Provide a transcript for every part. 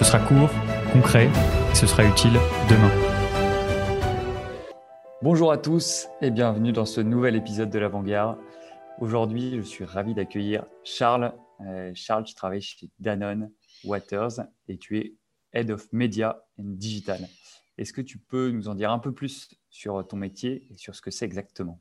Ce sera court, concret et ce sera utile demain. Bonjour à tous et bienvenue dans ce nouvel épisode de l'Avant-Garde. Aujourd'hui, je suis ravi d'accueillir Charles. Euh, Charles, tu travailles chez Danone Waters et tu es Head of Media and Digital. Est-ce que tu peux nous en dire un peu plus sur ton métier et sur ce que c'est exactement?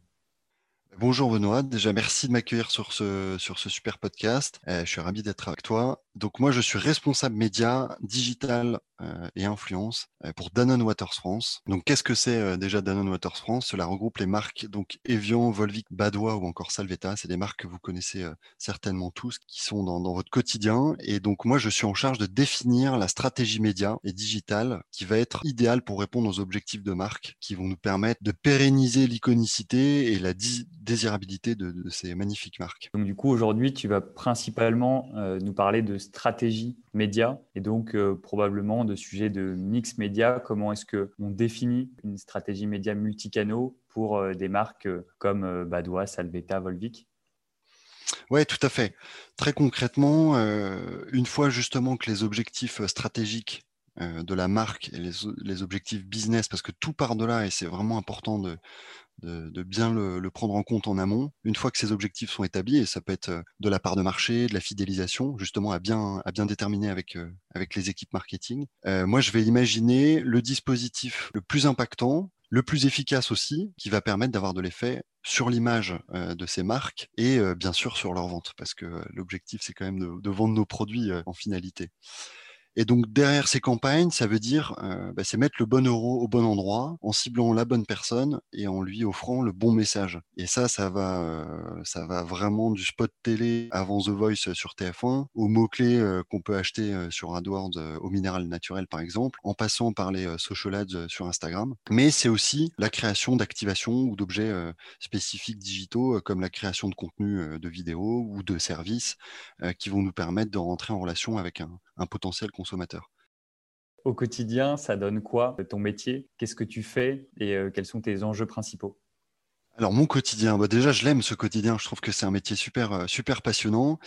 Bonjour Benoît, déjà merci de m'accueillir sur ce, sur ce super podcast. Euh, je suis ravi d'être avec toi. Donc moi je suis responsable média, digital euh, et influence euh, pour Danone Waters France. Donc qu'est-ce que c'est déjà Danone Waters France? Cela regroupe les marques donc Evian, Volvic, Badois ou encore Salvetta. C'est des marques que vous connaissez certainement tous, qui sont dans, votre quotidien. Et donc moi je suis en charge de définir la stratégie média et digitale qui va être idéale pour répondre aux objectifs de marque, qui vont nous permettre de pérenniser l'iconicité et la désirabilité de, ces magnifiques marques. Donc du coup, aujourd'hui, tu vas principalement euh, nous parler de stratégie média et donc euh, probablement de sujets de mix média. Comment est-ce qu'on définit une stratégie média multicanaux pour euh, des marques comme Badois, Salvetta, Volvic? Oui, tout à fait. Très concrètement, une fois justement que les objectifs stratégiques de la marque et les, les, objectifs business, parce que tout part de là et c'est vraiment important de, de, bien le, prendre en compte en amont. Une fois que ces objectifs sont établis, et ça peut être euh, de la part de marché, de la fidélisation, justement à bien, à bien déterminer avec, euh, avec les équipes marketing. Euh, moi, je vais imaginer le dispositif le plus impactant, le plus efficace aussi, qui va permettre d'avoir de l'effet sur l'image de ces marques et bien sûr sur leur vente, parce que l'objectif, c'est quand même de, vendre nos produits en finalité. Et donc derrière ces campagnes, ça veut dire euh, bah, c'est mettre le bon euro au bon endroit, en ciblant la bonne personne et en lui offrant le bon message. Et ça, ça va, euh, ça va vraiment du spot télé avant The Voice sur TF1 aux mots clés euh, qu'on peut acheter sur AdWords au minéral naturel par exemple, en passant par les social ads sur Instagram. Mais c'est aussi la création d'activations ou d'objets spécifiques digitaux comme la création de contenu de vidéos ou de services qui vont nous permettre de rentrer en relation avec un, un potentiel consommateur. Au quotidien, ça donne quoi ton métier? Qu'est-ce que tu fais et euh, quels sont tes enjeux principaux? Alors mon quotidien, bah, déjà je l'aime ce quotidien, je trouve que c'est un métier super euh, super passionnant.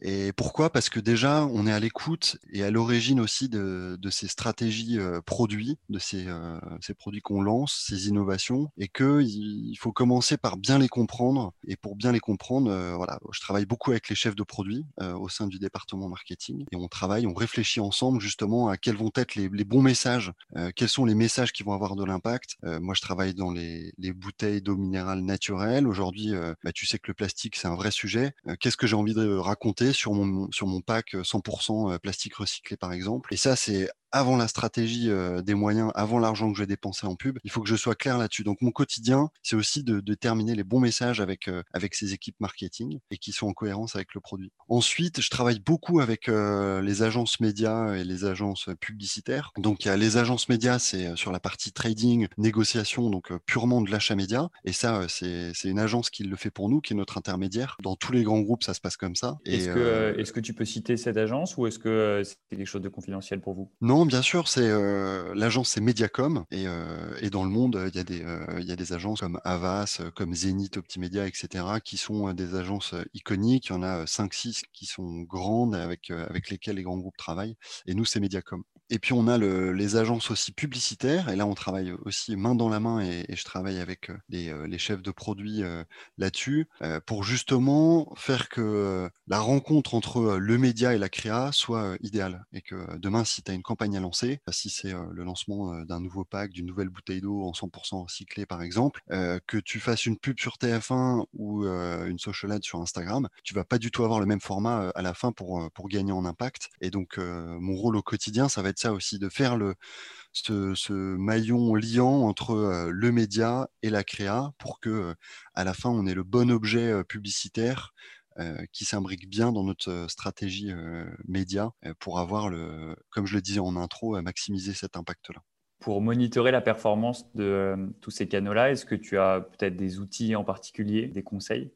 Et pourquoi? Parce que déjà, on est à l'écoute et à l'origine aussi de, ces stratégies euh, produits, de euh, ces, produits qu'on lance, ces innovations, et qu'il faut commencer par bien les comprendre. Et pour bien les comprendre, voilà, je travaille beaucoup avec les chefs de produits au sein du département marketing, et on travaille, on réfléchit ensemble justement à quels vont être les, bons messages, quels sont les messages qui vont avoir de l'impact. moi, je travaille dans les, bouteilles d'eau minérale naturelle. Aujourd'hui, bah, tu sais que le plastique, c'est un vrai sujet. Qu'est-ce que j'ai envie de raconter sur mon, sur mon pack 100% plastique recyclé, par exemple? Et ça, c'est avant la stratégie des moyens, avant l'argent que je vais dépenser en pub, il faut que je sois clair là-dessus. Donc mon quotidien, c'est aussi de, de, terminer les bons messages avec avec ces équipes marketing et qui sont en cohérence avec le produit. Ensuite, je travaille beaucoup avec les agences médias et les agences publicitaires. Donc il y a les agences médias, c'est sur la partie trading, négociation, donc purement de l'achat média. Et ça, c'est une agence qui le fait pour nous, qui est notre intermédiaire. Dans tous les grands groupes, ça se passe comme ça. Est-ce que, est-ce que tu peux citer cette agence ou est-ce que c'est quelque chose de confidentiel pour vous? Non, bien sûr, c'est l'agence c'est Mediacom et, dans le monde il y a des il y a des agences comme Avas, comme Zenith, Optimedia, etc. qui sont des agences iconiques. Il y en a 5-6 qui sont grandes avec avec lesquelles les grands groupes travaillent. Et nous c'est Mediacom. Et puis on a le, les agences aussi publicitaires, et là on travaille aussi main dans la main, et, je travaille avec les, les, chefs de produits là-dessus, pour justement faire que la rencontre entre le média et la créa soit idéale, et que demain si tu as une campagne à lancer, si c'est le lancement d'un nouveau pack, d'une nouvelle bouteille d'eau en 100% recyclée par exemple, que tu fasses une pub sur TF1 ou une social ad sur Instagram, tu vas pas du tout avoir le même format à la fin pour, pour gagner en impact. Et donc mon rôle au quotidien, ça va être ça aussi, de faire le, ce, maillon liant entre le média et la créa pour que à la fin on ait le bon objet publicitaire qui s'imbrique bien dans notre stratégie média pour avoir, le, comme je le disais en intro, maximiser cet impact-là. Pour monitorer la performance de tous ces canaux-là, est-ce que tu as peut-être des outils en particulier, des conseils?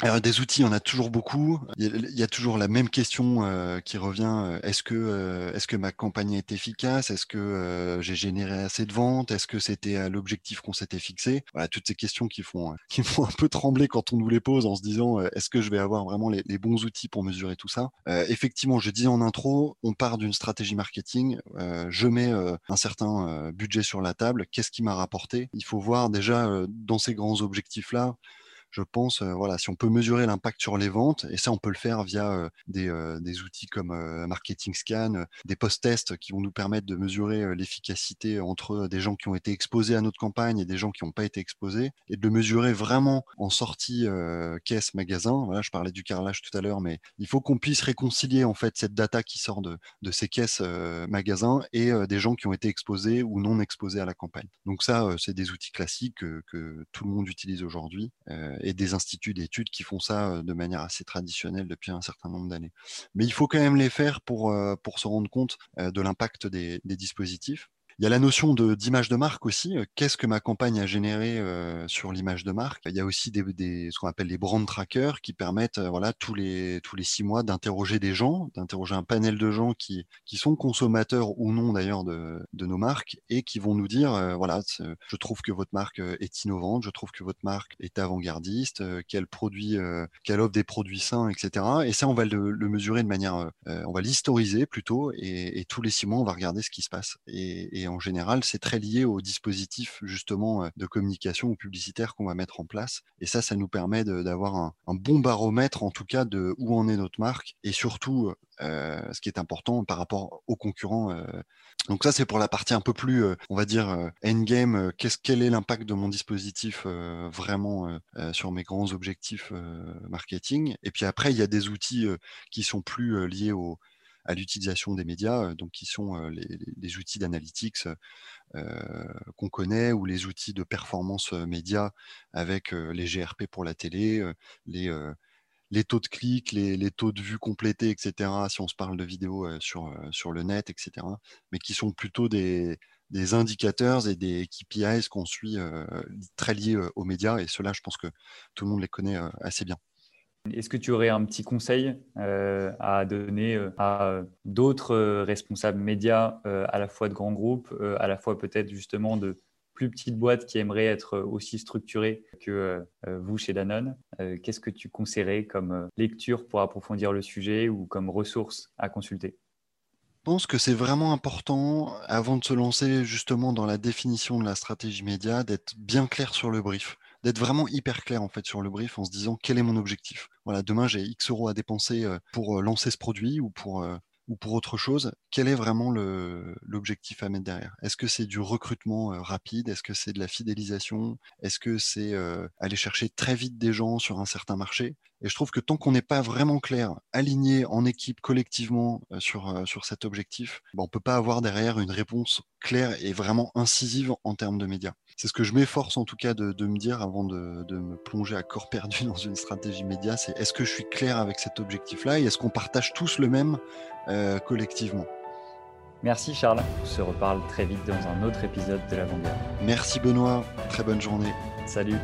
Alors, des outils, on a toujours beaucoup. Il y a, toujours la même question euh, qui revient. Euh, est-ce que, euh, est-ce que ma campagne est efficace? Est-ce que j'ai généré assez de ventes? Est-ce que c'était l'objectif qu'on s'était fixé? Voilà, toutes ces questions qui font, qui font un peu trembler quand on nous les pose en se disant est-ce que je vais avoir vraiment les, les, bons outils pour mesurer tout ça? Effectivement, je disais en intro, on part d'une stratégie marketing. je mets un certain budget sur la table. Qu'est-ce qui m'a rapporté? Il faut voir déjà dans ces grands objectifs-là je pense, voilà, si on peut mesurer l'impact sur les ventes, et ça, on peut le faire via des, outils comme Marketing Scan, des post-tests qui vont nous permettre de mesurer l'efficacité entre des gens qui ont été exposés à notre campagne et des gens qui n'ont pas été exposés, et de le mesurer vraiment en sortie caisse magasin. Voilà, je parlais du carrelage tout à l'heure, mais il faut qu'on puisse réconcilier en fait cette data qui sort de, ces caisses magasins et des gens qui ont été exposés ou non exposés à la campagne. Donc ça, c'est des outils classiques que, que, tout le monde utilise aujourd'hui et des instituts d'études qui font ça de manière assez traditionnelle depuis un certain nombre d'années. Mais il faut quand même les faire pour, se rendre compte de l'impact des dispositifs. Il y a la notion d'image de marque aussi. Euh, qu'est-ce que ma campagne a généré euh, sur l'image de marque? Il y a aussi des, des, ce qu'on appelle les brand trackers qui permettent, euh, voilà, tous les tous les six mois d'interroger des gens, d'interroger un panel de gens qui qui sont consommateurs ou non d'ailleurs de, de nos marques et qui vont nous dire, voilà, je trouve que votre marque est innovante, je trouve que votre marque est avant-gardiste, qu'elle produit, qu'elle offre des produits sains, etc. Et ça, on va le, le mesurer de manière, on va l'historiser plutôt, et, et, tous les six mois, on va regarder ce qui se passe. Et, et en général, c'est très lié au dispositif justement euh, de communication ou publicitaire qu'on va mettre en place. Et ça, ça nous permet d'avoir un, bon baromètre en tout cas de où en est notre marque et surtout euh, ce qui est important par rapport aux concurrents. Euh. Donc ça, c'est pour la partie un peu plus, on va dire, endgame. Qu'est-ce, quel est l'impact de mon dispositif vraiment sur mes grands objectifs marketing Et puis après, il y a des outils qui sont plus liés au à l'utilisation des médias, donc qui sont les, outils d'analytics qu'on connaît ou les outils de performance média avec les GRP pour la télé, les, taux de clics, les, taux de vues complétés, etc. Si on se parle de vidéos sur, le net, etc. Mais qui sont plutôt des, des indicateurs et des KPIs qu'on suit très liés aux médias. Et ceux-là, je pense que tout le monde les connaît assez bien. Est-ce que tu aurais un petit conseil euh, à donner euh, à d'autres euh, responsables médias, à la fois de grands groupes, à la fois peut-être justement de plus petites boîtes qui aimeraient être aussi structurées que vous chez Danone Qu'est-ce que tu conseillerais comme lecture pour approfondir le sujet ou comme ressource à consulter? Je pense que c'est vraiment important, avant de se lancer justement dans la définition de la stratégie média, d'être bien clair sur le brief d'être vraiment hyper clair en fait sur le brief en se disant quel est mon objectif. Voilà, demain j'ai X euros à dépenser euh, pour euh, lancer ce produit ou pour euh, ou pour autre chose, quel est vraiment l'objectif à mettre derrière? Est-ce que c'est du recrutement rapide? Est-ce que c'est de la fidélisation? Est-ce que c'est aller chercher très vite des gens sur un certain marché? Et je trouve que tant qu'on n'est pas vraiment clair, aligné en équipe collectivement sur, cet objectif, ben, on ne peut pas avoir derrière une réponse claire et vraiment incisive en termes de médias c'est ce que je m'efforce en tout cas de, me dire avant de, me plonger à corps perdu dans une stratégie média, c'est est-ce que je suis clair avec cet objectif-là et est-ce qu'on partage tous le même euh, collectivement? Merci Charles, on se reparle très vite dans un autre épisode de l'Avant-Garde. Merci Benoît, très bonne journée. Salut.